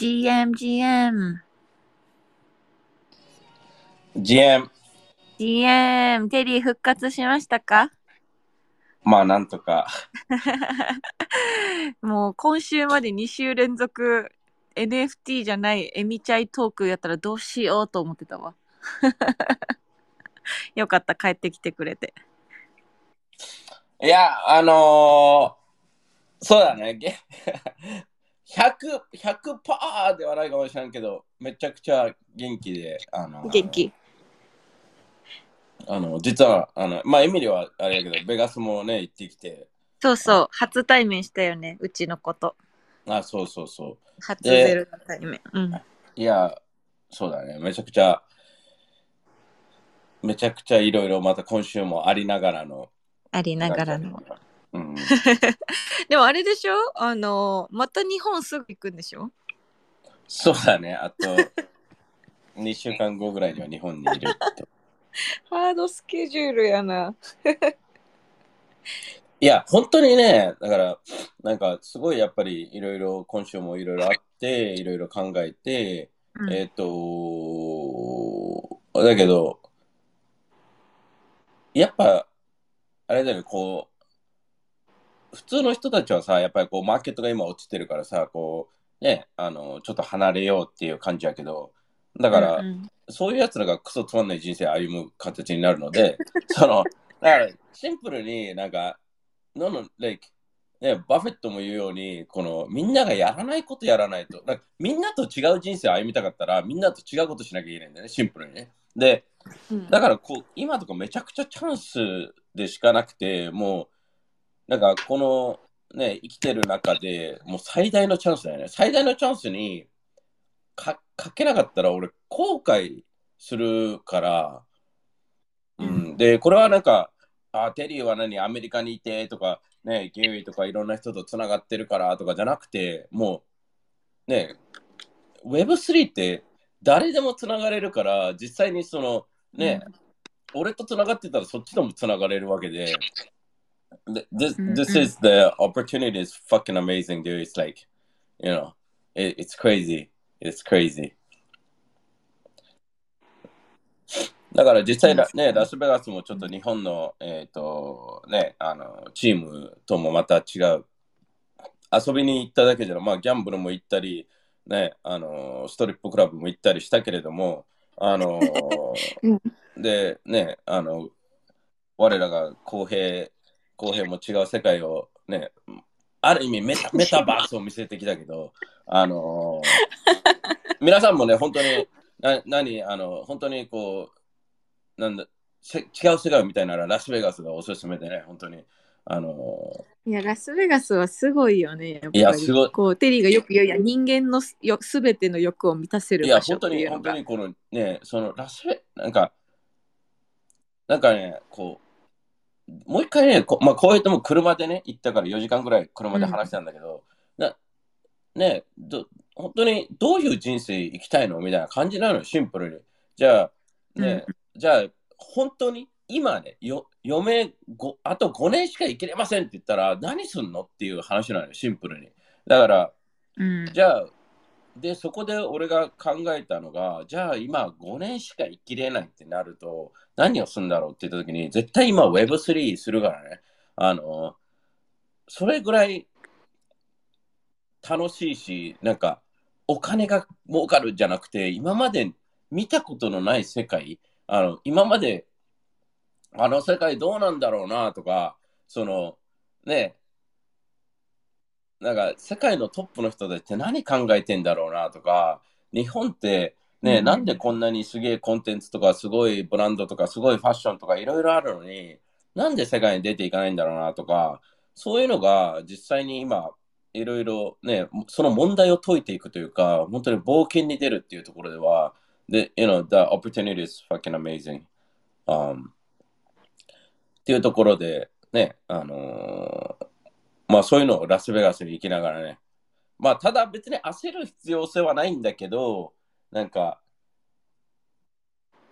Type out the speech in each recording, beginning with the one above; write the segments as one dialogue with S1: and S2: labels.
S1: GM、GM。
S2: GM、
S1: GM、テリー復活しましたか？
S2: まあなんとか、
S1: もう今週まで2週連続 NFT じゃないエミチャイトークやったらどうしようと思ってたわ。よかった、帰ってきてくれて。
S2: いや、あのーそうだね、げ100、100%ではないかもしれんけど、めちゃくちゃ元気で、あのー
S1: 元気。
S2: あの、実は、あの、まあエミリはあれやけど、ベガスもね、行ってきて、
S1: そうそう、初対面したよね、うちのこと。
S2: あ、そうそうそう。
S1: 初ゼロの対面。うん。
S2: いや、そうだね、めちゃくちゃ、めちゃくちゃいろいろまた今週もありながらの。
S1: ありながらの。。
S2: うん、
S1: でもあれでしょ？あの、また日本すぐ行くんでしょ？
S2: そうだね、あと2週間後ぐらいには日本にいるって。
S1: ハードスケジュールやな。
S2: いや、本当にね、だから、なんか、すごいやっぱりいろいろ、今週もいろいろあって、いろいろ考えて、
S1: うん。
S2: えっ、と、だけど、やっぱ、あれだよね、こう、普通の人たちはさ、やっぱりこう、マーケットが今落ちてるからさ、こう、ね、あの、ちょっと離れようっていう感じやけど、だから、
S1: うんうん
S2: そういうやつらがクソつまんない人生を歩む形になるので、その、だからシンプルになんか、のの、like、ね、バフェットも言うように、このみんながやらないことやらないと、なんかみんなと違う人生を歩みたかったら、みんなと違うことしなきゃいけないんだよね、シンプルにね。で、
S1: うん
S2: だからこう、今とかめちゃくちゃチャンスでしかなくて、もう、なんかこの、ね、生きてる中でもう最大のチャンスだよね。最大のチャンスにかかけなかったら俺後悔するから、うん、で、これはなんか、あ、テリーは何、アメリカにいてとか、ね、ゲイとかいろんな人とつながってるからとかじゃなくて、もう、ね、Web3 って誰でもつながれるから、実際にその、ね、俺とつながってたらそっちともつながれるわけで、で this,
S1: うん
S2: this is the opportunity is fucking amazing, dude. It's like, you know, it, it's crazy. It's crazy. だから実際ラ,、ね、ラスベガスもちょっと日本の、えっ、と、ね、あの、チームともまた違う。遊びに行っただけじゃなまあ、ギャンブルも行ったり、ね、あの、ストリップクラブも行ったりしたけれども、あの、で、ね、あの、我らが公平、公平も違う世界をね、ある意味メタ メタバースを見せてきたけど、あの 皆さんもね、本当に、な何、あの、本当にこう、なんだ、せ違う世界を見たいならラスベガスがおすすめでね、本当に。あの
S1: いや、ラスベガスはすごいよね。やっぱり
S2: いやすごい
S1: こう、テリーがよく言うやん人間のすよすべての欲を満たせる
S2: いや、
S1: 場所って
S2: 本当に、
S1: いうのが。
S2: 本当にこのね、そのラスベ、なんか、なんかね、こう、もう一回ね、こまあ、こうやっても車でね、行ったから4時間ぐらい車で話したんだけど、なねど、本当にどういう人生生きたいのみたいな感じなのよ、シンプルに。じゃあ、ね、じゃあ、本当に今ね、よ余命ごあと5年しか生きれませんって言ったら、何すんのっていう話なのよ、シンプルに。だから、
S1: うん
S2: じゃあ、で、そこで俺が考えたのが、じゃあ今5年しか生きれないってなると、何をするんだろうって言った時に、絶対今 Web3 するからね。あの、それぐらい楽しいし、なんか、お金が儲かるじゃなくて、今まで見たことのない世界、あの、今まで、あの世界どうなんだろうなとか、その、ね、なんか世界のトップの人たちって何考えてんだろうなとか、日本ってね、
S1: うん
S2: なんでこんなにすげえコンテンツとかすごいブランドとかすごいファッションとかいろいろあるのに、なんで世界に出ていかないんだろうなとか、そういうのが実際に今、いろいろね、その問題を解いていくというか、本当に冒険に出るっていうところでは、で、you know, the opportunity is fucking amazing. Um, っていうところで、ね、あのーまあそういうのをラスベガスに行きながらね。まあただ別に焦る必要性はないんだけど、なんか、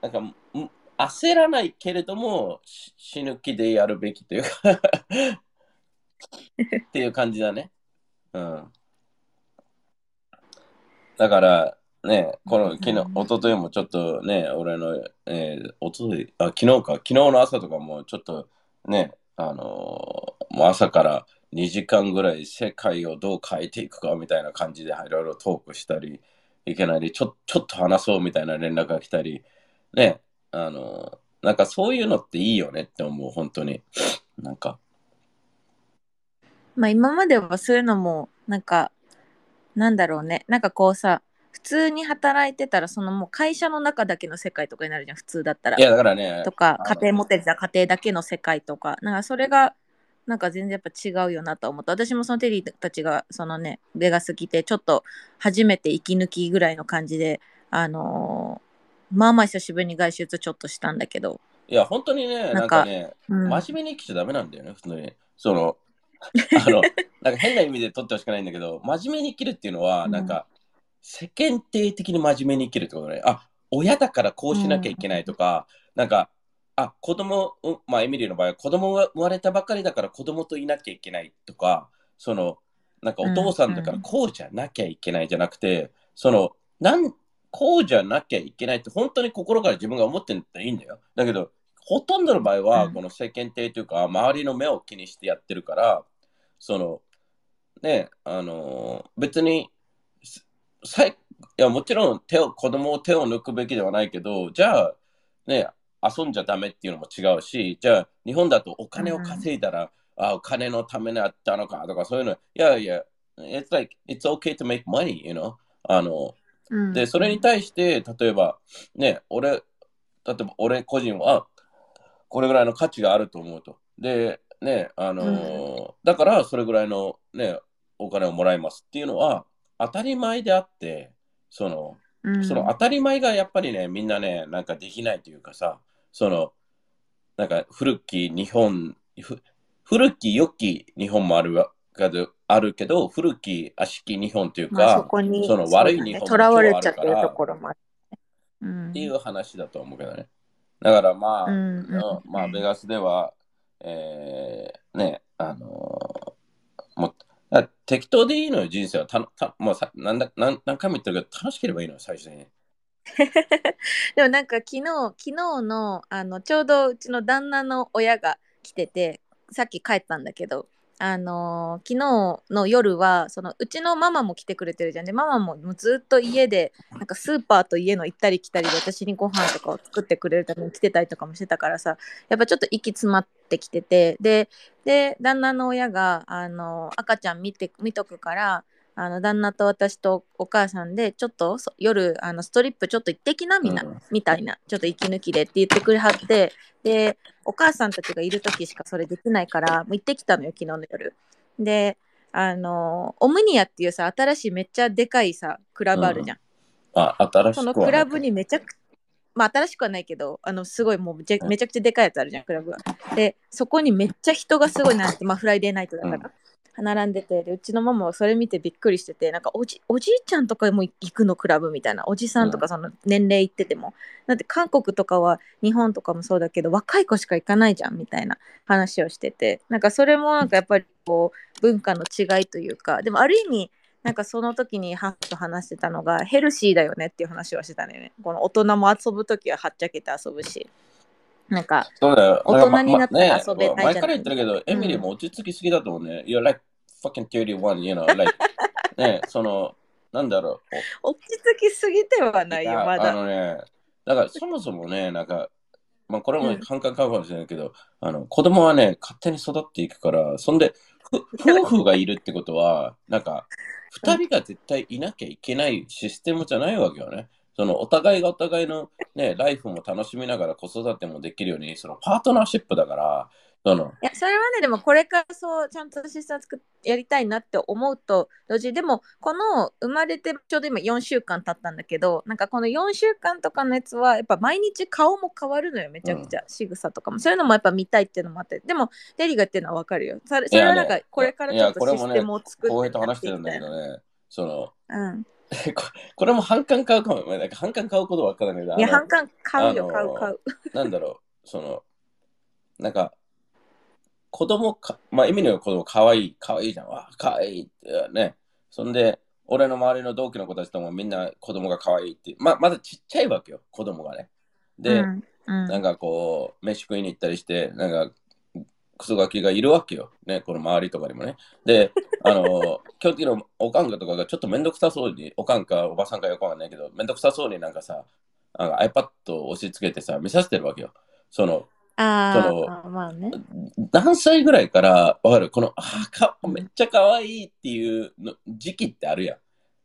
S2: なんか、ん焦らないけれども、し死ぬ気でやるべきというか っていう感じだね。うん。だから、ね、この昨日、
S1: うん
S2: 一昨日もちょっとね、俺の、えー、一昨日あ、昨日か、昨日の朝とかもちょっとね、あのーもう朝から2時間ぐらい世界をどう変えていくかみたいな感じでいろいろトークしたり、いけないで、ちょちょっと話そうみたいな連絡が来たり、ね、あのーなんかそういうのっていいよねって思う、本当に。なんか、
S1: まあ今まではそういうのも、なんか、なんだろうね。なんかこうさ、普通に働いてたら、そのもう会社の中だけの世界とかになるじゃん、普通だったら
S2: い。や、だからね、
S1: とか、家庭持ってた家庭だけの世界とか、なんかそれが、なんか全然やっぱ違うよなと思った。私もそのテリーたちが、そのね、ベガス来て、ちょっと初めて息抜きぐらいの感じで、あのーまあまあ久しぶりに外出ちょっとしたんだけど、
S2: いや、本当にね、
S1: なんか
S2: ね、
S1: うん、
S2: 真面目に生きちゃダメなんだよね、普通に。その、あの、なんか変な意味で取ってほしくないんだけど、真面目に生きるっていうのは、
S1: うん
S2: なんか、世間体的に真面目に生きるってことね。あ、親だからこうしなきゃいけないとか、なんか、あ、子供、うんまあ、エミリーの場合は子供が生まれたばかりだから子供といなきゃいけないとか、その、なんかお父さんだからこうじゃなきゃいけないじゃなくて、その、なん、こうじゃなきゃいけないって本当に心から自分が思ってるんだったらいいんだよ。だけど、ほとんどの場合は、
S1: うん
S2: この世間体というか、周りの目を気にしてやってるから、その、ね、あのー別に、すさいいや、もちろん手を、子供を手を抜くべきではないけど、じゃあ、ね、遊んじゃダメっていうのも違うし、じゃあ、日本だとお金を稼いだら、あ、お金のためにやったのかとか、そういうの、いやいや、it's like, it's okay to make money, you know? あの、
S1: うん
S2: で、それに対して、例えば、ね、俺、例えば俺個人は、これぐらいの価値があると思うと。で、ね、あのーだからそれぐらいのね、お金をもらいますっていうのは当たり前であって、その、
S1: うん
S2: その当たり前がやっぱりね、みんなね、なんかできないというかさ、その、なんか古き日本、ふ古き良き日本もあるわけどあるけど、古き悪しき日本という
S1: まあ、そ
S2: か、
S1: こに
S2: その悪い日本も
S1: とらわれちゃってるところもある、うん、
S2: っていう話だと思うけどね。だからまあ、
S1: うんうん
S2: うんまあ、ベガスでは、えー、ね、あのーも適当でいいのよ、人生は。たたもうさなんだなん何回も言ってるけど、楽しければいいのよ、最初に。
S1: でもなんか昨日昨日のあのちょうどうちの旦那の親が来ててさっき帰ったんだけどあのー昨日の夜はそのうちのママも来てくれてるじゃん。でママももうずっと家でなんかスーパーと家の行ったり来たりで私にご飯とかを作ってくれるために来てたりとかもしてたからさやっぱちょっと息詰まってきててでで旦那の親があの赤ちゃん見て見とくからあの旦那と私とお母さんでちょっとそ夜あのストリップちょっと行ってきなみな、
S2: うん。
S1: みたいな。ちょっと息抜きでって言ってくれはって。でお母さんたちがいる時しかそれできないからもう行ってきたのよ昨日の夜。であのオムニアっていうさ新しいめっちゃでかいさクラブあるじゃん、
S2: あ、新しく
S1: そ
S2: は
S1: のクラブにめちゃくまあ新しくはないけどあのすごいもうめちゃくちゃでかいやつあるじゃんクラブが。でそこにめっちゃ人がすごい並んでまあフライデーナイトだから、並んでてでうちのママはそれ見てびっくりしててなんかおじおじいちゃんとかも行くのクラブみたいなおじさんとかその年齢いってても、だって韓国とかは日本とかもそうだけど若い子しか行かないじゃんみたいな話をしてて。なんかそれもなんかやっぱりこう文化の違いというか。でもある意味なんかその時に母と話してたのがヘルシーだよねっていう話はしてたのよね。この大人も遊ぶ時ははっちゃけて遊ぶしなんか
S2: そうだよ。
S1: 大人になったら
S2: なんかま
S1: 遊べないじゃ
S2: から言ってるけど、エミリーも落ち着きすぎだと思うね。You're like fucking 31, you know, like, ね、その、なんだろう。
S1: 落ち着きすぎてはないよ
S2: やあ
S1: まだ
S2: のね、だからそもそもね、なんか、まあ、これも感買うかもしれないけど、あの子供はね、勝手に育っていくから、そんで、ふ 夫婦がいるってことは、なんか、二人が絶対いなきゃいけないシステムじゃないわけよね。そのお互いがお互いの、ね、ライフも楽しみながら子育てもできるように、そのパートナーシップだから、その
S1: いやそれはねでもこれからそうちゃんとシステム作っやりたいなって思うと同時にでもこの生まれてちょうど今4週間経ったんだけどなんかこの4週間とかのやつはやっぱ毎日顔も変わるのよめちゃくちゃ、仕草とかも。そういうのもやっぱ見たいっていうのもあって。でもデリが言ってるのは分かるよ。それそれはなんか
S2: いやね
S1: これからちょっとシステムを作って
S2: 浩平と話してるんだけどね、その、
S1: うん、
S2: ここれも反感買うかも、なんか反感買うことは分からないけど、あの
S1: いや反感買うよ。買う買う。
S2: なんだろう、その、なんか、子供か、まあ、意味の子供かわいい、かわいいじゃん。わあ、かわいいってね。そんで、俺の周りの同期の子たちともみんな子供が可愛いって、ままだちっちゃいわけよ、子供がね。で、
S1: うんうん。
S2: なんかこう、飯食いに行ったりして、なんか、クソガキがいるわけよ。ね、この周りとかにもね。で、あの、基本的におかんかとかがちょっとめんどくさそうに、おかんかおばさんかよくわかんないけど、めんどくさそうになんかさ、なんか iPad を押し付けてさ、見させてるわけよ。その、
S1: あ
S2: その
S1: あ、まあね。
S2: 何歳ぐらいからわかる？この、あーか、めっちゃ可愛いっていうの時期ってあるやん。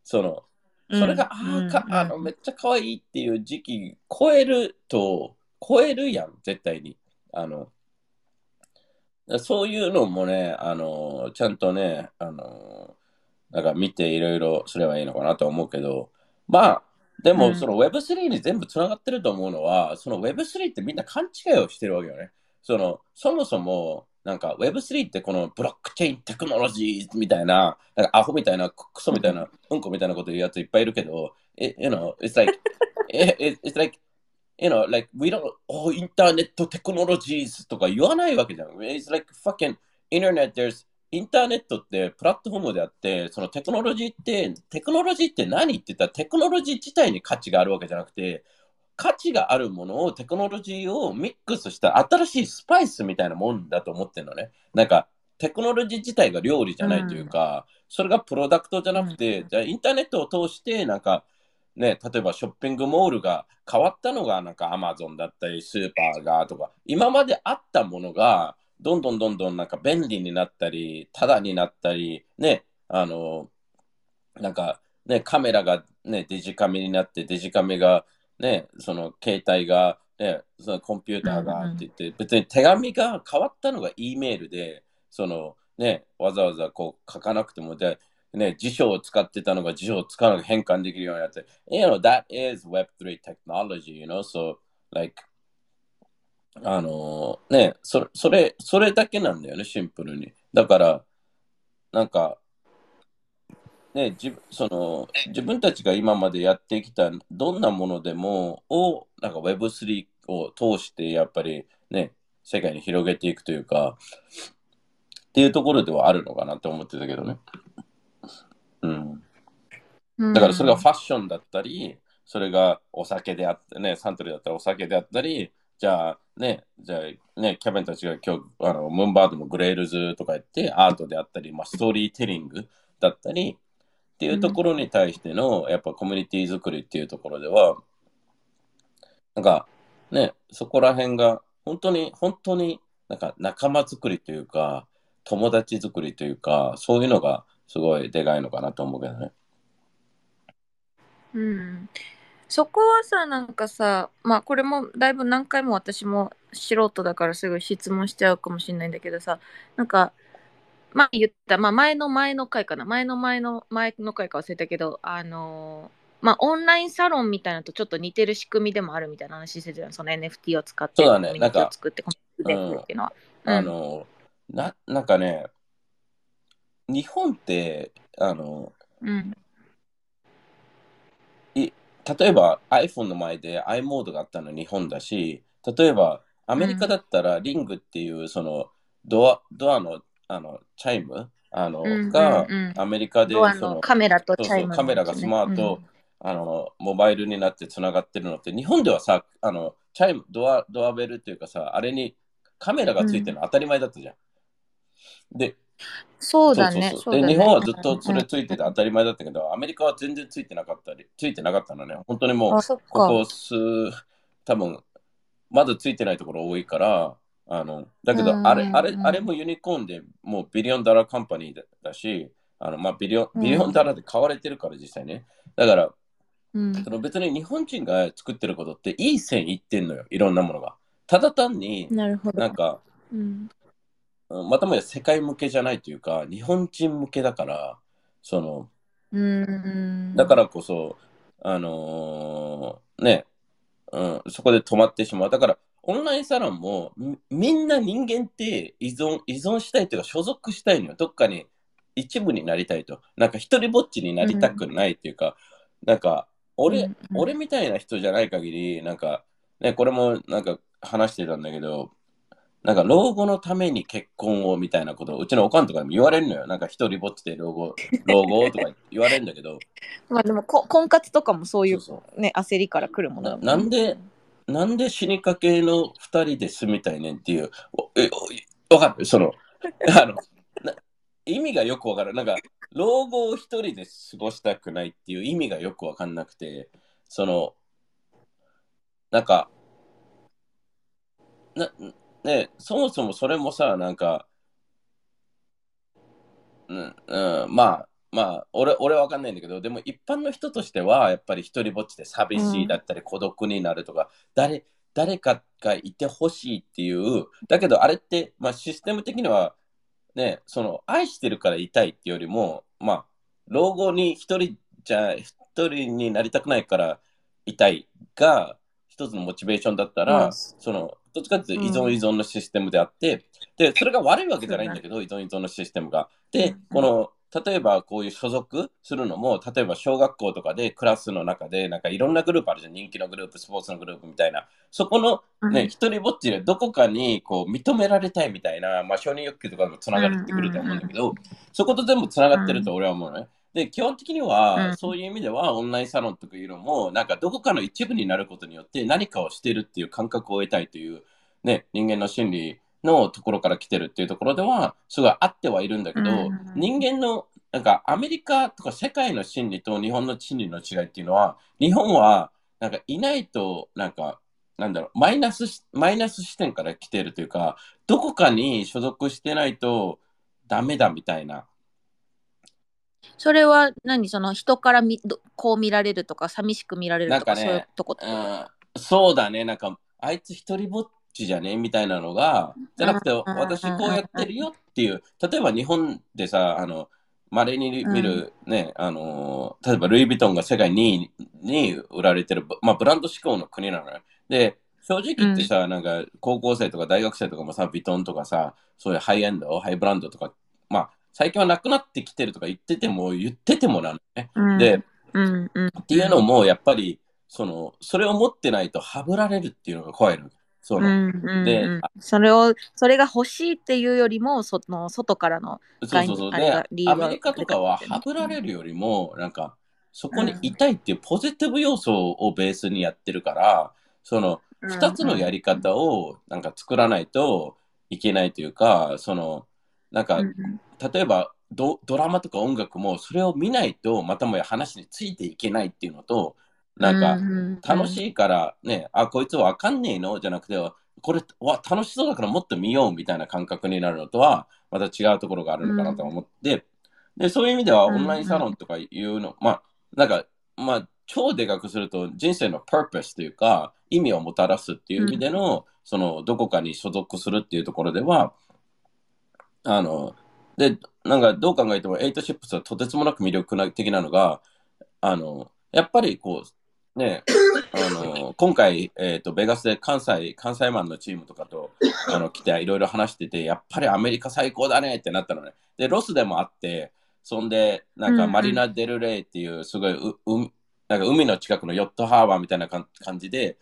S2: その、それが、
S1: うん
S2: あーか
S1: うん
S2: あの、めっちゃ可愛いっていう時期超えると、超えるやん、絶対に。あの、そういうのもね、あの、ちゃんとね、あの、なんか見ていろいろすればいいのかなと思うけど、まあ、でも、
S1: うん
S2: その Web3 に全部つながってると思うのは、その Web3 ってみんな勘違いをしてるわけよね。その、そもそも、なんか Web3 ってこのブロックチェーンテクノロジーみたいな、なんかアホみたいな、ククソみたいな、うんこみたいなこと言うやついっぱいいるけど、it, you know, it's like, it, it, it's like, you know, like, we don't, oh, インターネットテクノロジーズとか言わないわけじゃん。It's like fucking internet, there's インターネットってプラットフォームであって、そのテクノロジーって、テクノロジーって何って言ったらテクノロジー自体に価値があるわけじゃなくて、価値があるものをテクノロジーをミックスした新しいスパイスみたいなもんだと思ってるのね。なんかテクノロジー自体が料理じゃないというか、それがプロダクトじゃなくて、じゃあインターネットを通してなんかね、例えばショッピングモールが変わったのがなんかアマゾンだったりスーパーがとか、今まであったものがどんどんどんどんなんか便利になったり、タダになったり、ね、あの、なんかね、カメラがね、デジカメになって、デジカメがね、その携帯が、ね、そのコンピューターがって言って、別に手紙が変わったのが E メールで、そのね、わざわざこう書かなくてもで、ね、辞書を使ってたのが辞書を使わなくて変換できるようになって、you know, that is Web3 technology, you know, so like, あのね、そ、それ、それだけなんだよね、シンプルに。だから、なんか、ね、自その自分たちが今までやってきたどんなものでもをなんか Web3 を通してやっぱりね世界に広げていくというかっていうところではあるのかなって思ってたけどね。うん。だからそれがファッションだったり、それがお酒であってね、サントリーだったらお酒であったり、じゃあね、じゃあね、キャベンたちが今日、あのムーンバードのグレールズとか言って、アートであったり、まあ、ストーリーテリングだったり、っていうところに対しての、やっぱコミュニティ作りっていうところでは、なんかね、そこら辺が本当に、本当になんか仲間作りというか、友達作りというか、そういうのがすごいでかいのかなと思うけどね。
S1: うん、そこはさなんかさまあこれもだいぶ何回も私も素人だからすぐ質問しちゃうかもしれないんだけどさなんかまあ言った、まあ、前の前の回かな。前の前の前の回か忘れたけどあのーまあオンラインサロンみたいなのとちょっと似てる仕組みでもあるみたいな話してたじゃん。その NFT を使って
S2: そうだね。
S1: コミュニティを作ってコミュニティっていうのは。うん。
S2: あの、な、なんかね、日本って、あの、
S1: うん。
S2: 例えば iPhone の前で i モードがあったの日本だし、例えばアメリカだったらリングっていうそのドアドアのあのチャイムあの、
S1: うん
S2: が
S1: うんうん。
S2: アメリカでその
S1: のカメラとチャイムの
S2: カメラがスマート、あのモバイルになってつながってるのって日本ではさあのチャイムドアドアベルっていうかさあれにカメラがついてるの当たり前だったじゃん。で
S1: そうだね。
S2: そうそうそう
S1: そうだね
S2: で日本はずっとそれついてて当たり前だったけど、アメリカは全然ついてなかったり、ついてなかったのね。本当にもう。ここ数、多分まだついてないところ多いから、あのだけど、
S1: うん
S2: あれ、あれ、
S1: うん
S2: あれもユニコーンでもう billion dollar company だだし、あのまあ billion、
S1: うん
S2: billion dollar で買われてるから実際ね。だから、
S1: うん
S2: その別に日本人が作ってることっていい線いってんのよ、いろんなものが。ただ単に、
S1: なるほど。
S2: なんか、
S1: うん
S2: またもや世界向けじゃないというか、日本人向けだから、その、
S1: うん
S2: だからこそ、あのーね、うん、そこで止まってしまう。だから、オンラインサロンも、みみんな人間って依存、依存したいというか、所属したいのよ。どっかに一部になりたいと。なんか、一人ぼっちになりたくないっていうか、なんか、俺、
S1: うんうん
S2: 俺みたいな人じゃない限り、なんか、ね、これもなんか話してたんだけど、なんか老後のために結婚をみたいなことをうちのおかんとかにも言われるのよ。なんか一人ぼっちで老後、老後とか言われるんだけど。
S1: まあでもこ婚活とかもそういうね焦りから来るものだもんね
S2: ななんでなんで死にかけの二人で住みたいねんっていう、おえおわかる？その、あのな意味がよくわからん。なんか、老後を一人で過ごしたくないっていう意味がよくわかんなくて、その、なんか、な、ね、そもそもそれもさ、なんか、うん、うん、まあ、まあ、俺、俺はわかんないんだけど、でも一般の人としては、やっぱり一人ぼっちで寂しいだったり、孤独になるとか、誰、誰かがいてほしいっていう、だけどあれって、まあシステム的には、ね、その、愛してるからいたいっていうよりも、まあ、老後に一人じゃ、一人になりたくないからいたいが、一つのモチベーションだったら、
S1: うん
S2: その、どっちかっていうと依存依存のシステムであって、で、それが悪いわけじゃないんだけど、依存依存のシステムが。で
S1: うん、
S2: この、例えばこういう所属するのも、例えば小学校とかでクラスの中で、なんかいろんなグループあるじゃん。人気のグループ、スポーツのグループみたいな。そこの
S1: うん
S2: ね、一人ぼっちでどこかにこう認められたいみたいな、まあ、承認欲求とかもつながってくると思うんだけど、そこと全部つながってると俺は思うのね。で、基本的には、
S1: うん
S2: そういう意味では、オンラインサロンとかいうのも、なんかどこかの一部になることによって何かをしてるっていう感覚を得たいという、ね、人間の心理のところから来てるっていうところでは、すごい合ってはいるんだけど、
S1: うん
S2: 人間の、なんかアメリカとか世界の心理と日本の心理の違いっていうのは、日本は、なんかいないと、なんか、なんだろう、マイナスし、マイナス視点から来てるというか、どこかに所属してないとダメだみたいな。
S1: それは何？その人からみどこう見られるとか寂しく見られるとか
S2: なんかね
S1: そういうとこってこと？
S2: うん、そうだね、なんか、あいつ一人ぼっちじゃねみたいなのが、じゃなくて、
S1: うん
S2: 私こうやってるよっていう、例えば日本でさ、あの、稀に見るね、あの、例えばルイ・ヴィトンが世界2位に売られてる、まあ、ブランド志向の国なのよ。で、正直言ってさ、なんか、高校生とか大学生とかもさ、ヴィトンとかさ、そういうハイエンド、ハイブランドとか、まあ、最近はなくなってきてるとか言ってても、言っててもなのね。
S1: うん
S2: で、
S1: うんうん、
S2: っていうのも、やっぱり、その、それを持ってないとはぶられるっていうのが怖いの。その、
S1: うんうんうん
S2: で
S1: それをそれが欲しいっていうよりもその外からの
S2: そうそうそう。でアメリカとかははぶられるよりも、なんか、そこにいたいっていうポジティブ要素をベースにやってるから、その、二つのやり方をなんか作らないといけないというか、その、なんか
S1: う、ん
S2: 例えばドドラマとか音楽もそれを見ないとまたもや話についていけないっていうのとなんか楽し
S1: い
S2: いからね、あこいつわかんねえのじゃなくてこれわ楽しそうだからもっと見ようみたいな感覚になるのとはまた違うところがあるのかなと思って、でそういう意味ではオンラインサロンとかいうの、まあなんかまあ超でかくすると人生の purpose というか意味をもたらすっていう意味での、そのどこかに所属するっていうところではあのでなんかどう考えてもエイトシップスはとてつもなく魅力的なのがあのやっぱりこうねあの今回、えー、とベガスで関西関西マンのチームとかとあの来ていろいろ話しててやっぱりアメリカ最高だねってなったのね。でロスでもあってそんでなんかマリナ・デル・レイっていうすごいう、うなんか海の近くのヨットハーバーみたいな感感じで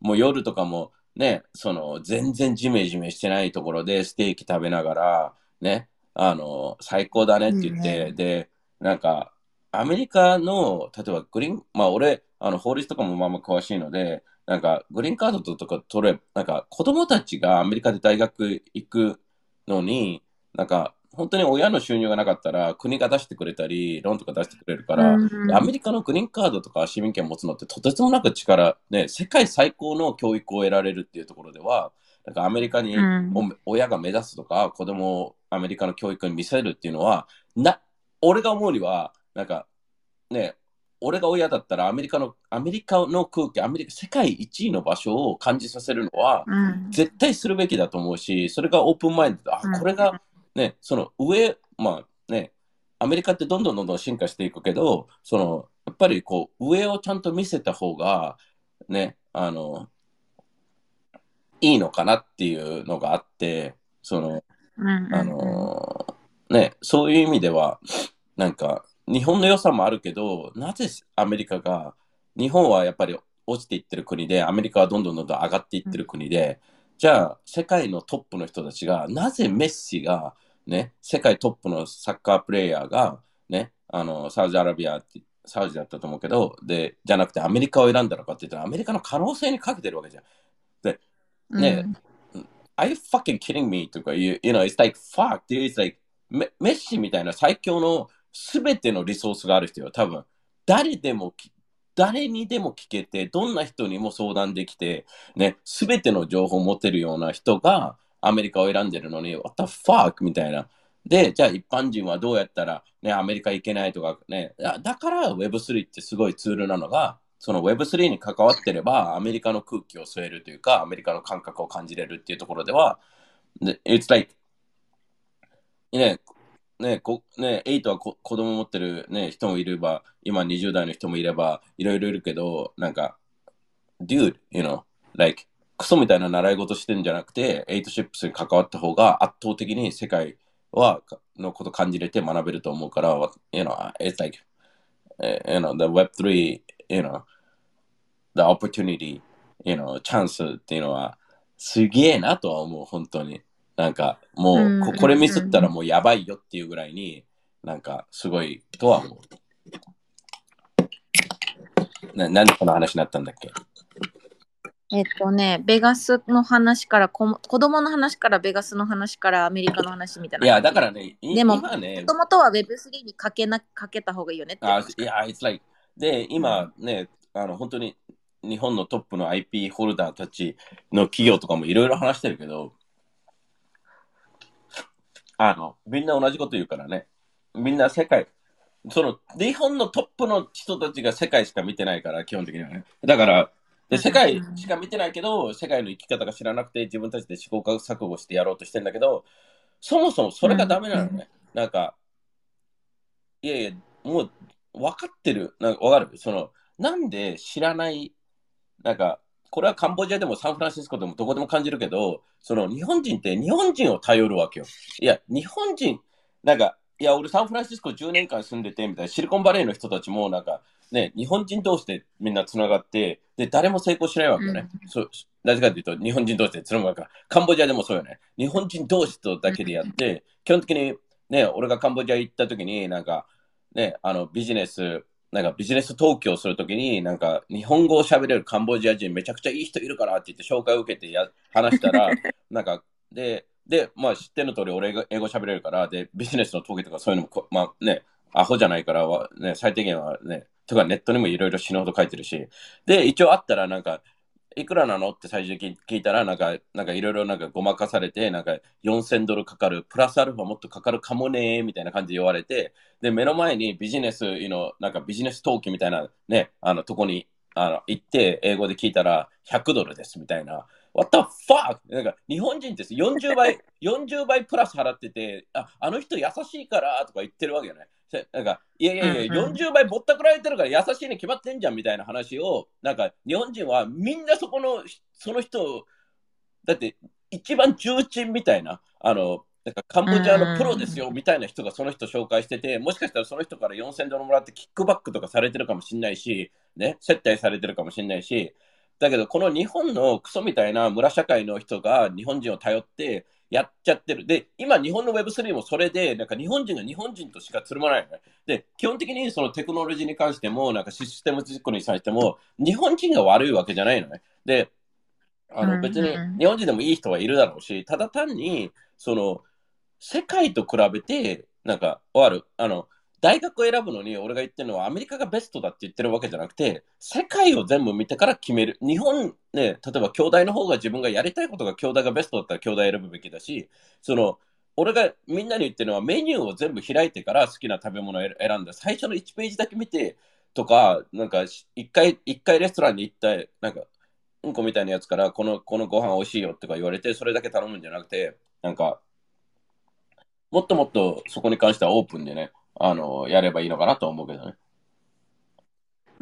S2: もう夜とかもねその全然ジメジメしてないところでステーキ食べながらねあの最高だねって言って、
S1: いいね
S2: でなんかアメリカの例えばグリーンまあ俺あの法律とかもまあまあ詳しいのでなんかグリーンカードとか取れなんか子供たちがアメリカで大学行くのになんか本当に親の収入がなかったら国が出してくれたりローンとか出してくれるから、アメリカのグリーンカードとか市民権を持つのってとてつもなく力、ね、世界最高の教育を得られるっていうところでは、なんかアメリカに
S1: うん。
S2: お親が目指すとか、子供をアメリカの教育に見せるっていうのは、な俺が思うには、なんかね、俺が親だったらアメリカのアメリカの空気、アメリカ世界一位の場所を感じさせるのは、
S1: うん。
S2: 絶対するべきだと思うし、それがオープンマインドで、あ
S1: うん、
S2: これがね、その上、まあね、アメリカってどんどんどんどん進化していくけど、その、やっぱりこう、上をちゃんと見せた方が、ね、あの、いいのかなっていうのがあって、その、
S1: うん
S2: あのね、そういう意味では、なんか、日本の良さもあるけど、なぜアメリカが、日本はやっぱり落ちていってる国で、アメリカはどんどんどんどん上がっていってる国で、じゃあ、世界のトップの人たちが、なぜメッシが、ね、世界トップのサッカープレーヤーが、ね、あの、サウジアラビアって、サウジだったと思うけど、で、じゃなくてアメリカを選んだのかって言ったら、アメリカの可能性にかけてるわけじゃん。で、ね、Are you fucking kidding me? とか言う、you know, it's like, fuck, dude, it's like, メメッシみたいな最強のすべてのリソースがある人よ。多分、誰でも誰にでも聞けて、どんな人にも相談できて、ね、すべての情報を持てるような人がアメリカを選んでるのに、what the fuck? みたいな。で、じゃあ一般人はどうやったら、ね、アメリカ行けないとかね、だから Web3 ってすごいツールなのが、その Web3 に関わってれば、アメリカの空気を吸えるというか、アメリカの感覚を感じれるっていうところでは、It's like, ね、ね、こね、8はこ子供持ってる、ね、人もいれば、今20代の人もいれば、いろいろいるけど、なんか、dude, you know, like, クソみたいな習い事してるんじゃなくて、8シップスに関わった方が圧倒的に世界はのこと感じれて学べると思うから、you know, it's like, you know, the Web3, you know, the opportunity, you know, チャンスっていうのは、すげえなとは思う、本当に。なんかもうここれミスったらもうやばいよっていうぐらいになんかすごいとは思う。ななんでこの話になったんだっけ？
S1: えっとね、ベガスの話からこ、子供の話からベガスの話からアメリカの話みたいな。
S2: いや、だからね、
S1: でも、もともとは Web3 にかけなかけた方がいいよね
S2: あいや、it's like、で、今ね、あの、本当に日本のトップの IP ホルダーたちの企業とかもいろいろ話してるけど、あの、みんな同じこと言うからね。みんな世界、その、日本のトップの人たちが世界しか見てないから、基本的にはね。だから、で世界しか見てないけど、世界の生き方が知らなくて、自分たちで試行錯誤してやろうとしてんだけど、そもそもそれがダメなのね。なんか、いやいや、もう分かってる？なんか分かる？その、なんで知らない、なんか、これはカンボジアでもサンフランシスコでもどこでも感じるけど、その日本人って日本人を頼るわけよ。いや、日本人、なんか、いや、俺サンフランシスコ10年間住んでて、みたいな、シリコンバレーの人たちも、なんか、ね、日本人同士でみんなつながって、で、誰も成功しないわけよね。うん、そうなぜかというと、日本人同士でつながるから、カンボジアでもそうよね。日本人同士とだけでやって、基本的に、ね、俺がカンボジア行った時に、なんか、ね、あの、ビジネス、なんかビジネス登記をするときに、なんか日本語を喋れるカンボジア人めちゃくちゃいい人いるからって言って紹介を受けてや話したら、なんか、で、で、まあ知ってる通り俺が英語喋れるから、で、ビジネスの登記とかそういうのも、まあね、アホじゃないからは、ね、最低限はね、とかネットにもいろいろ死ぬほど書いてるし、で、一応あったらなんか、いくらなの？って最初に聞いたら、なんか、なんかいろいろなんかごまかされて、なんか4000ドルかかる、プラスアルファもっとかかるかもねみたいな感じで言われて、で、目の前にビジネス、のなんかビジネス登記みたいなね、あのとこにあの行って、英語で聞いたら100ドルですみたいな。What the fuck? なんか日本人って40倍、40倍プラス払ってて、あ、あの人優しいからとか言ってるわけよね。なんか、いやいやいや、40倍ぼったくられてるから優しいに決まってんじゃんみたいな話を、なんか、日本人はみんなそこの、その人、だって一番重鎮みたいな、あの、なんかカンボジアのプロですよみたいな人がその人紹介してて、もしかしたらその人から4000ドルもらってキックバックとかされてるかもしれないし、ね、接待されてるかもしれないし、だけどこの日本のクソみたいな村社会の人が日本人を頼って、やっちゃってる。で、今、日本の Web3 もそれで、なんか日本人が日本人としかつるまないよね。で、基本的にそのテクノロジーに関しても、なんかシステム作りに関しても、日本人が悪いわけじゃないのね。で、あの別に日本人でもいい人はいるだろうし、ただ単に、その、世界と比べて、なんか、終わる。あの、大学を選ぶのに俺が言ってるのはアメリカがベストだって言ってるわけじゃなくて、世界を全部見てから決める。日本ね、例えば兄弟の方が自分がやりたいことが兄弟がベストだったら兄弟選ぶべきだし、その、俺がみんなに言ってるのはメニューを全部開いてから好きな食べ物を選んで、最初の1ページだけ見てとか、なんか一回、一回レストランに行った、なんか、うんこみたいなやつからこの、このご飯美味しいよとか言われて、それだけ頼むんじゃなくて、なんか、もっともっとそこに関してはオープンでね、あの、やればいいのかなと思うけどね。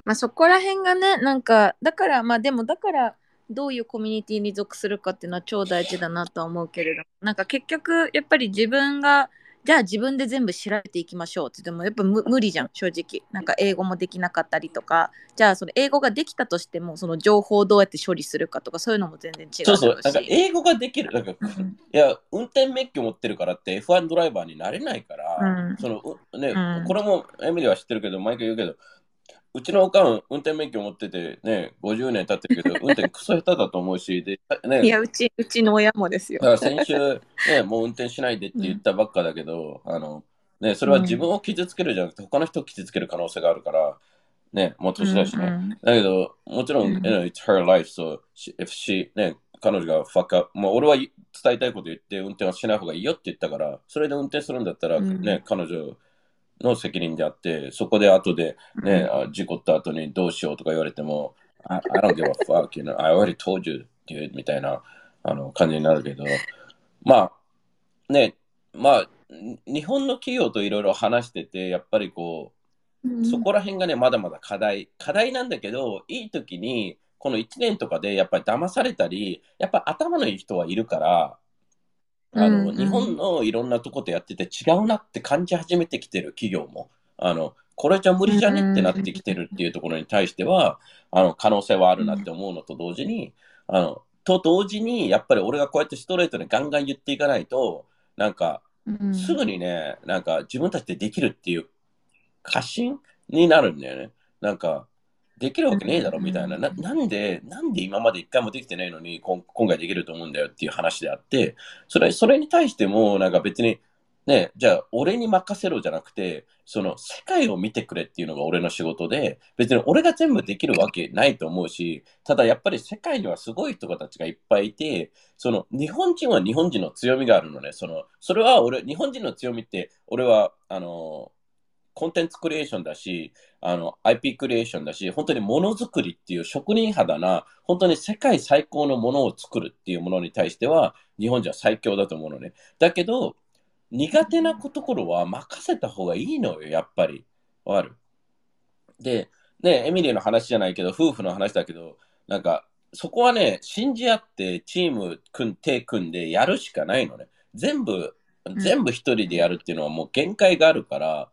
S1: まあそこら辺がね、なんか、だから、まあでもだから、どういうコミュニティに属するかっていうのは超大事だなとは思うけれどなんか結局やっぱり自分がじゃあ自分で全部調べていきましょうって言ってもやっぱ無無理じゃん正直。なんか英語もできなかったりとか。じゃあその英語ができたとしてもその情報をどうやって処理するかとかそういうのも全然違う
S2: そうそう、なんか
S1: し
S2: 英語ができる。なん。か、
S1: うん
S2: いや、運転免許持ってるからって F1 ドライバーになれないから、
S1: うん。
S2: そのうね、
S1: うん。
S2: これもエミリーは知ってるけど、毎回言うけど、うちのおかん、運転免許持ってて、ね、50年経ってるけど、運転クソ下手だと思うし、で、ね、
S1: いやうちうちの親もですよ。
S2: だから先週、ね、もう運転しないでって言ったばっかだけど、あの、ね、それは自分を傷つけるじゃなくて、他の人を傷つける可能性があるから、ね、もう年だしね。
S1: うん。
S2: だけど、もちろん、
S1: うん。
S2: you know, it's her life, so she- if she, ね、彼女が fuck up、もう俺は伝えたいこと言って運転はしない方がいいよって言ったから、それで運転するんだったら、
S1: うん。
S2: ね、彼女の責任であって、そこで後で、ね、あ事故った後にどうしようとか言われても、I, I don't give a fuck, you know, I already told you, dude, みたいなあの感じになるけど、まあ、ね、まあ、に日本の企業といろいろ話してて、やっぱりこう、
S1: うん
S2: そこら辺がね、まだまだ課題。課題なんだけど、いい時に、この1年とかでやっぱり騙されたり、やっぱ頭のいい人はいるから、あ
S1: うんうん
S2: の日本のいろんなとことやってて違うなって感じ始めてきてる企業も、あのこれじゃ無理じゃねってなってきてるっていうところに対しては、あの可能性はあるなって思うのと同時に、あのと同時に、やっぱり俺がこうやってストレートにガンガン言っていかないと、なんか、
S1: うん
S2: すぐにね、なんか自分たちでできるっていう過信になるんだよね。なんか、できるわけねえだろみたいな。ななんで、なんで今まで一回もできてないのに、こん今回できると思うんだよっていう話であって、それ、それに対しても、なんか別に、ね、じゃあ俺に任せろじゃなくて、その世界を見てくれっていうのが俺の仕事で、別に俺が全部できるわけないと思うし、ただやっぱり世界にはすごい人たちがいっぱいいて、その日本人は日本人の強みがあるのね。そのそれは俺、日本人の強みって、俺は、あの、コンテンツクリエーションだし、あの、IP クリエーションだし、本当にものづくりっていう職人肌な、本当に世界最高のものを作るっていうものに対しては、日本人は最強だと思うのね。だけど、苦手なところは任せた方がいいのよ、やっぱり。わかる？で、ね、エミリーの話じゃないけど、夫婦の話だけど、なんか、そこはね、信じ合ってチーム組ん手組んでやるしかないのね。全部、
S1: ん
S2: 全部一人でやるっていうのはもう限界があるから、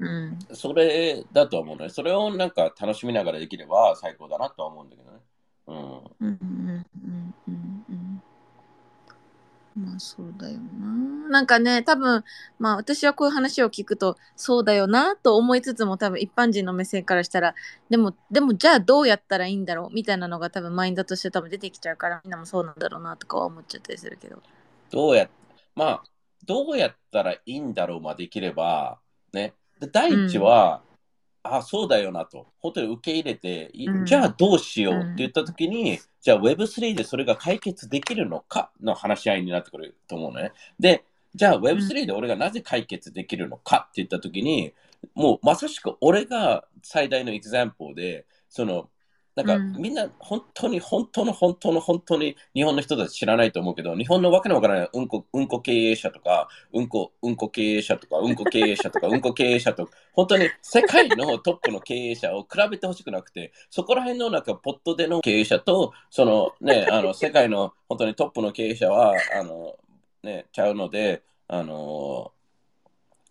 S1: うん
S2: それだと思うのね。それをなんか楽しみながらできれば最高だなとは思うんだけどね。うん。
S1: うんうんうんうんうんまあそうだよな。なんかね、多分まあ私はこういう話を聞くとそうだよなと思いつつも多分一般人の目線からしたらでもでもじゃあどうやったらいいんだろうみたいなのが多分マインドとして多分出てきちゃうからみんなもそうなんだろうなとかは思っちゃったりするけど。
S2: どうや、まあ、どうやったらいいんだろうまできれば、ね。で第一は、あ、そうだよなと。本当に受け入れて、い
S1: うん
S2: じゃあどうしようって言ったときに、じゃあ Web3 でそれが解決できるのかの話し合いになってくると思うのね。で、じゃあ Web3 で俺がなぜ解決できるのかって言ったときに、もうまさしく俺が最大のエグザンプルで、その、なんか
S1: うん。
S2: みんな本当に本当の本当の本当に日本の人たち知らないと思うけど、日本のわけのわからないうんこうんこ経営者とか、うんこうんこ経営者とか、うんこ経営者とか、うんこ経営者とか、本当に世界のトップの経営者を比べてほしくなくて、そこら辺のなんかポットでの経営者と、そのね、あの 世界の本当にトップの経営者は、あの、ね、ちゃうので、あの、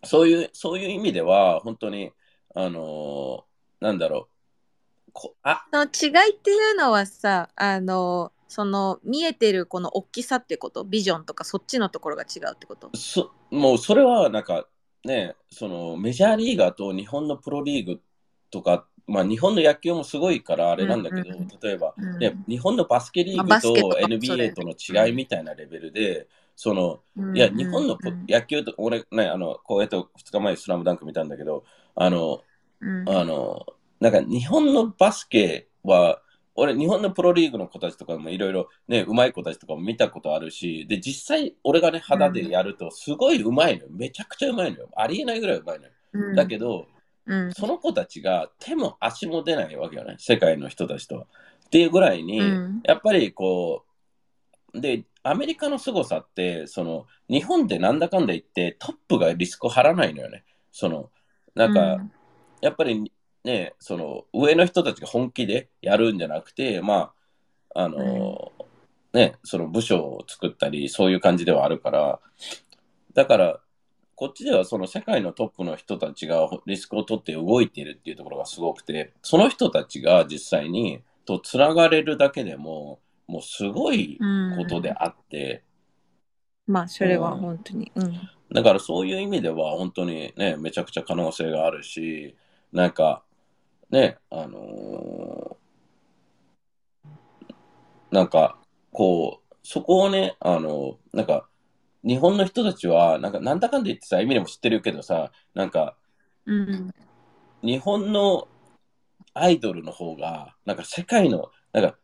S2: そういう、そういう意味では、本当に、あの、なんだろう、こあ、
S1: その違いっていうのはさあのその見えてるこの大きさってこと？ビジョンとかそっちのところが違うってこと？
S2: そもうそれはなんかね、そのメジャーリーガーと日本のプロリーグとか、まあ日本の野球もすごいからあれなんだけど、
S1: うんうん
S2: 例えば、
S1: うん。
S2: ね、日本のバスケリー
S1: まあ
S2: グと NBA
S1: ね。
S2: との違いみたいなレベルで、その、いや、日本の野球と、俺ね、あの、こうやって2日前スラムダンク見たんだけど、あの、
S1: うん。
S2: あの、なんか日本のバスケは、俺、日本のプロリーグの子たちとかもいろいろね、うまい子たちとかも見たことあるし、で、実際、俺がね、肌でやると、すごいうまいのよ。めちゃくちゃうまいのよ。ありえないぐらいうまいのよ。
S1: うん
S2: だけど、
S1: うん
S2: その子たちが手も足も出ないわけよね。世界の人たちとは。っていうぐらいに、
S1: うん
S2: やっぱりこう、で、アメリカの凄さって、その、日本でなんだかんだ言って、トップがリスクを張らないのよね。その、なんか、
S1: うん
S2: やっぱりね、その上の人たちが本気でやるんじゃなくて、まあ、あの、ね、その部署を作ったり、そういう感じではあるから、だから、こっちではその世界のトップの人たちがリスクを取って動いているっていうところがすごくて、その人たちが実際にとつながれるだけでも、もうすごいことであって、
S1: まあ、それは本当に。うん。
S2: だからそういう意味では本当にね、めちゃくちゃ可能性があるし、なんか、ね、あのーなんか、こう、そこをね、あのなんか、日本の人たちは、なんか、なんだかんだ言ってさ、意味でも知ってるけどさ、なんか、
S1: うん。
S2: 日本のアイドルの方が、なんか世界の、なんか、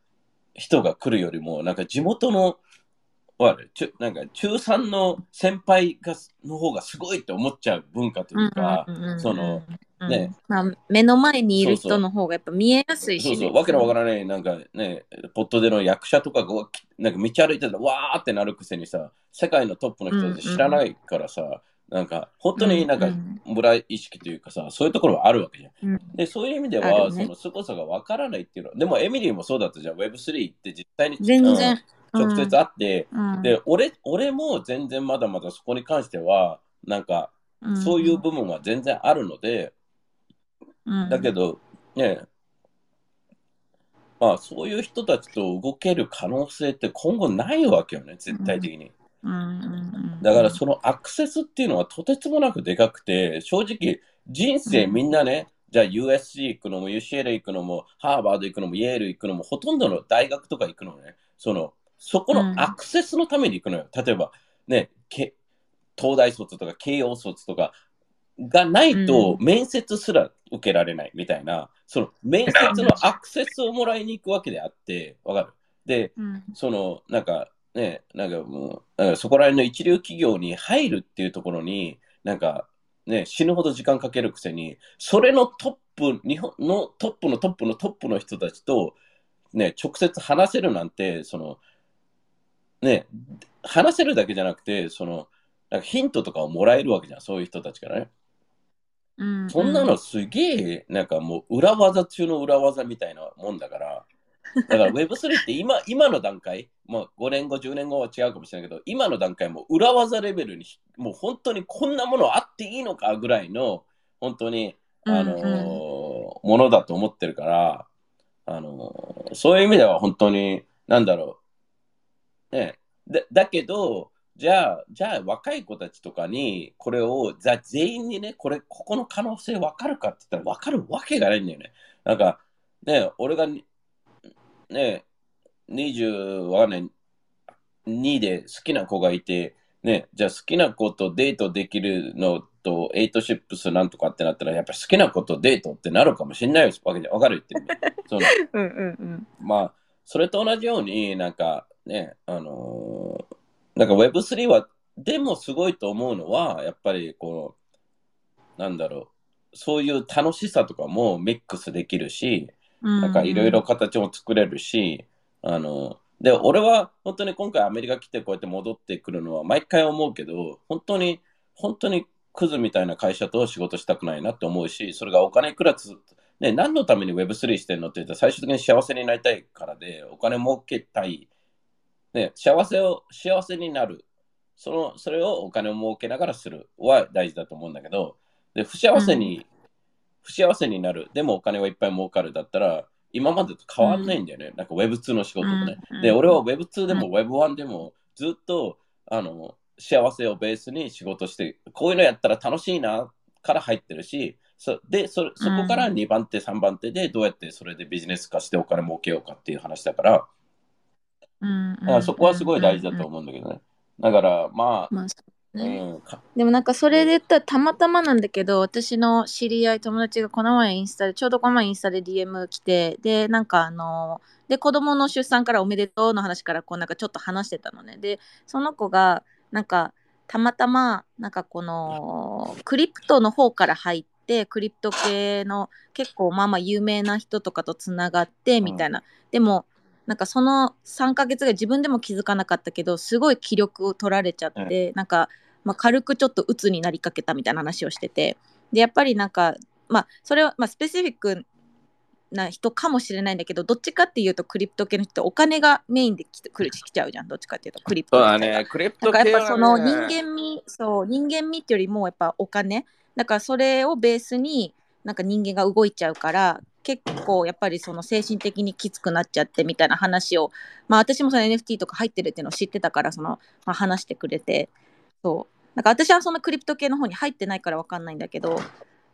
S2: 人が来るよりも、なんか地元の、わかるちゅなんか中3の先輩がの方がすごいって思っちゃう文化というか、その、ね。
S1: まあ、目の前にいる人の方がやっぱ見えやすいし、ね。
S2: そう。そう、わけのわからない、なんかね、ポットでの役者とかが、なんか道歩いてたら、わーってなるくせにさ、世界のトップの人たち知らないからさ、なんか、本当になんか
S1: うん、
S2: 村意識というかさ、そういうところはあるわけじゃん。
S1: うん。
S2: で、そういう意味で
S1: あ
S2: は、
S1: るね。
S2: その凄さがわからないっていうのは、でもエミリーもそうだったじゃん、Web3 って実際に
S1: 全然。
S2: うん。直接会って、
S1: うん、
S2: で俺、俺も全然まだまだそこに関しては、なんか、
S1: うん。
S2: そういう部分は全然あるので、
S1: うん。
S2: だけど、ね、まあ、そういう人たちと動ける可能性って今後ないわけよね、絶対的に。
S1: うん。
S2: だから、そのアクセスっていうのはとてつもなくでかくて、正直、人生みんなね、じゃあ USC 行くのも UCLA 行くのもハーバード行くのもイェール行くのもほとんどの大学とか行くのね、そのそこのアクセスのために行くのよ。例えば、ね、け東大卒とか慶応卒とかがないと面接すら受けられないみたいな、その面接のアクセスをもらいに行くわけであって、わかる？で、
S1: うん。
S2: そのなんかね、なんかもう、そこら辺の一流企業に入るっていうところに、なんかね、死ぬほど時間かけるくせに、それのトップ、日本のトップのトップのトップの人たちと、ね、直接話せるなんて、その、ね、話せるだけじゃなくて、その、なんかヒントとかをもらえるわけじゃん、そういう人たちからね。
S1: うん
S2: そんなのすげえ、なんかもう裏技中の裏技みたいなもんだから、だから Web3 って今 今の段階、まあ、5年後、10年後は違うかもしれないけど、今の段階も裏技レベルに、もう本当にこんなものあっていいのかぐらいの、本当に、あのー
S1: うん
S2: ものだと思ってるから、あのーそういう意味では本当に、なんだろう。ね、だだけど、じゃあ、じゃあ若い子たちとかに、これを、じゃあ全員にね、これ、ここの可能性分かるかって言ったら分かるわけがないんだよね。なんか、ね、俺がに、ね、20、わかんない、2で好きな子がいて、ね、じゃあ好きな子とデートできるのと、エイトシップスなんとかってなったら、やっぱり好きな子とデートってなるかもしれないわけじゃん。わかる言ってるね。その
S1: うんうん
S2: まあ、それと同じように、なんかね、あのーなんか Web3 は、でもすごいと思うのは、やっぱりこの、なんだろう、そういう楽しさとかもミックスできるし、
S1: うん。
S2: なんかいろいろ形も作れるし、あの、で、俺は本当に今回アメリカ来てこうやって戻ってくるのは毎回思うけど、本当に、本当にクズみたいな会社と仕事したくないなって思うし、それがお金いくらつ、ね、何のために Web3 してんのって言ったら最終的に幸せになりたいからで、お金儲けたい。ね、幸せを、幸せになる。その、それをお金を儲けながらするは大事だと思うんだけど、で、不幸せに、不幸せになる。でもお金はいっぱい儲かるだったら、今までと変わんないんだよね。なんか Web2 の仕事とね。
S1: うん
S2: で、俺は Web2 でも Web1 でもずっと、あの、幸せをベースに仕事して、こういうのやったら楽しいなから入ってるし、そでそそこから2番手、3番手でどうやってそれでビジネス化してお金儲けようかっていう話だから、
S1: うん
S2: だからそこはすごい大事だと思うんだけどね。だから、ま
S1: まあそう
S2: あ、
S1: ねでもなんかそれで言ったらたまたまなんだけど私の知り合い友達がこの前インスタでちょうどこの前インスタで DM 来てでなんかあので子供の出産からおめでとうの話からこうなんかちょっと話してたのね。でその子がなんかたまたまなんかこのクリプトの方から入ってクリプト系の結構まあまあ有名な人とかとつながってみたいな、でもなんかその3ヶ月ぐらい自分でも気づかなかったけどすごい気力を取られちゃって、なんか、まあ、軽くちょっと鬱になりかけたみたいな話をしててでやっぱりなんかまあそれは、まあ、スペシフィックな人かもしれないんだけどどっちかっていうとクリプト系の人ってお金がメインで来てくる来ちゃうじゃん。どっちかっていうとクリプト
S2: そうだクリプト系は、ね、
S1: ぱその人間味、そう、人間味ってよりもやっぱお金。だからそれをベースになんか人間が動いちゃうから、結構やっぱりその精神的にきつくなっちゃってみたいな話を、まあ私もその NFT とか入ってるっていうのを知ってたから、その、まあ、話してくれて、そう。なんか私はそのクリプト系の方に入ってないからわかんないんだけど、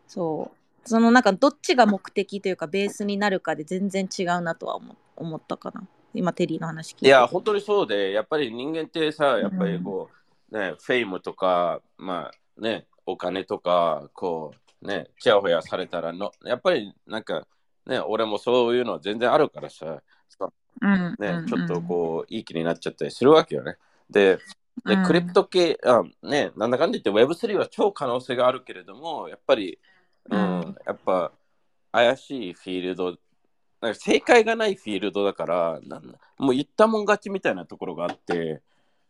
S1: そう。そのなんかどっちが目的というかベースになるかで全然違うなとは思思ったかな。今テリーの話聞いて。
S2: いや、本当にそうで、やっぱり人間ってさ、やっぱりこう、ね、フェイムとか、まあね、お金とか、こう、ね、ちやほやされたらの、やっぱりなんか、ね、俺もそういうの全然あるからさ、ね、
S1: うん
S2: ちょっとこう、いい気になっちゃったりするわけよね。で、で
S1: うん。
S2: クリプト系、あね、なんだかんだ言って Web3 は超可能性があるけれども、やっぱり、うん、
S1: うん。
S2: やっぱ怪しいフィールド、なんか正解がないフィールドだから、なんもう言ったもん勝ちみたいなところがあって、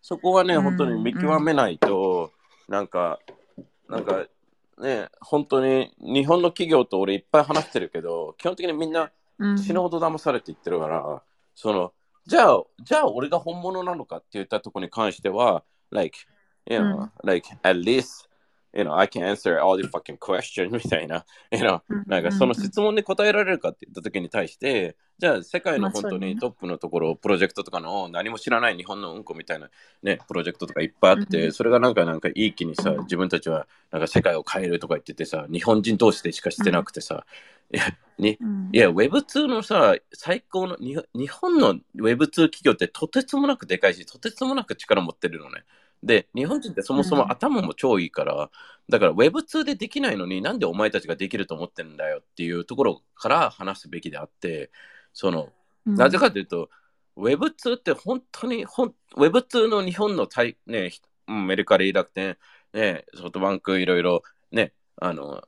S2: そこはね、
S1: うん
S2: 本当に見極めないと、なんか、なんか、ね、本当に日本の企業と俺いっぱい話してるけど、基本的にみんな
S1: うん。
S2: 死ぬほど騙されていってるから、その、じゃあ、じゃあ俺が本物なのかって言ったところに関しては、like, you know,、
S1: うん
S2: like, at least, you know, I can answer all the fucking questions みたいな、you know,
S1: うん
S2: なんかその質問に答えられるかって言った時に対して、じゃあ世界の本当にトップのところ、プロジェクトとかの何も知らない日本のうんこみたいなね、プロジェクトとかいっぱいあって、
S1: うん
S2: それがなんかなんかいい気にさ
S1: う、ん。
S2: 自分たちはなんか世界を変えるとか言っててさ、日本人同士でしかしてなくてさ、いや、に
S1: うん。
S2: いや、Web2 のさ、最高の、に日本の Web2 企業ってとてつもなくでかいし、とてつもなく力持ってるのね。で、日本人ってそもそも
S1: うん。
S2: 頭も超いいから、だから Web2 でできないのになんでお前たちができると思ってんだよっていうところから話すべきであって、その、
S1: うん。
S2: なぜかというと、Web2 って本当に、ほん Web2 の日本の対、ね、メルカリ、楽天、ね、ソフトバンク、いろいろ、ね、あの、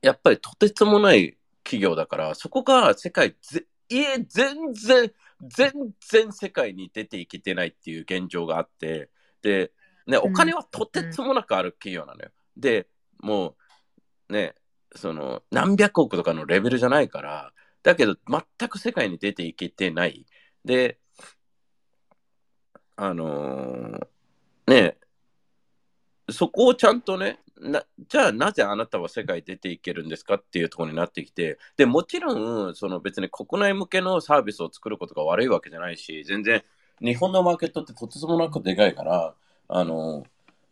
S2: やっぱりとてつもない企業だから、そこが世界ぜ、いえ、全然、全然世界に出ていけてないっていう現状があって、で、ね、お金はとてつもなくある企業なのよ。で、もう、ね、その、何百億とかのレベルじゃないから、だけど、全く世界に出ていけてない。で、あのーね、そこをちゃんとねな、じゃあなぜあなたは世界出ていけるんですかっていうところになってきて、でもちろんその別に国内向けのサービスを作ることが悪いわけじゃないし、全然日本のマーケットってとてつもなくでかいから、あの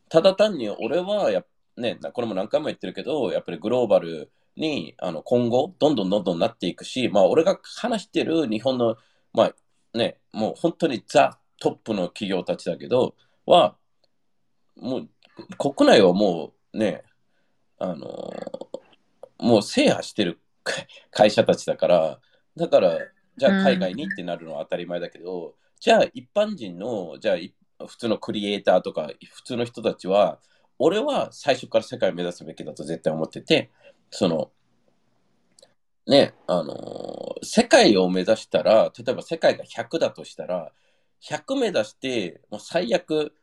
S2: ただ単に俺はやね、これも何回も言ってるけど、やっぱりグローバルにあの今後、どんどんどんどんなっていくし、まあ、俺が話してる日本の、まあね、もう本当にザ・トップの企業たちだけど、は、もう国内はもうね、あのもう制覇してる 会社たちだから、だから、じゃあ海外にってなるのは当たり前だけど、じゃあ一般人の、じゃあい普通のクリエイターとか、普通の人たちは、俺は最初から世界を目指すべきだと絶対思ってて、その、ね、あのー世界を目指したら、例えば世界が100だとしたら、100目指して、もう最悪、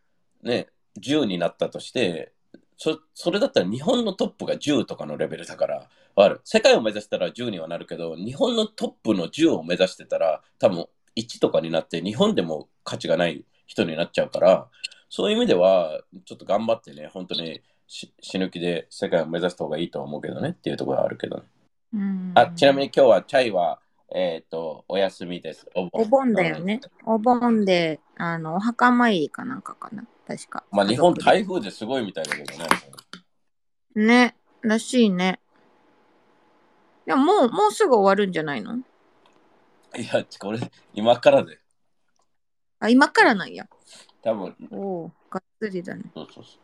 S2: ね、10になったとして、そそれだったら日本のトップが10とかのレベルだから、ある？世界を目指したら10にはなるけど、日本のトップの10を目指してたら、多分1とかになって、日本でも価値がない人になっちゃうから、そういう意味では、ちょっと頑張ってね、本当にし死ぬ気で世界を目指した方がいいとは思うけどねっていうところはあるけどね。
S1: うん
S2: あちなみに今日はチャイは、えっ、と、お休みです。お
S1: お盆だよね。お盆で、あの、お墓参りかなんかかな。確か。
S2: まあ日本台風ですごいみたいだけどね。
S1: でね。らしいね。でももう、もうすぐ終わるんじゃないの？
S2: いや、これ、今からで。
S1: あ、今からなんや。
S2: 多分、
S1: おお、がっつりだね。
S2: そうそうそう。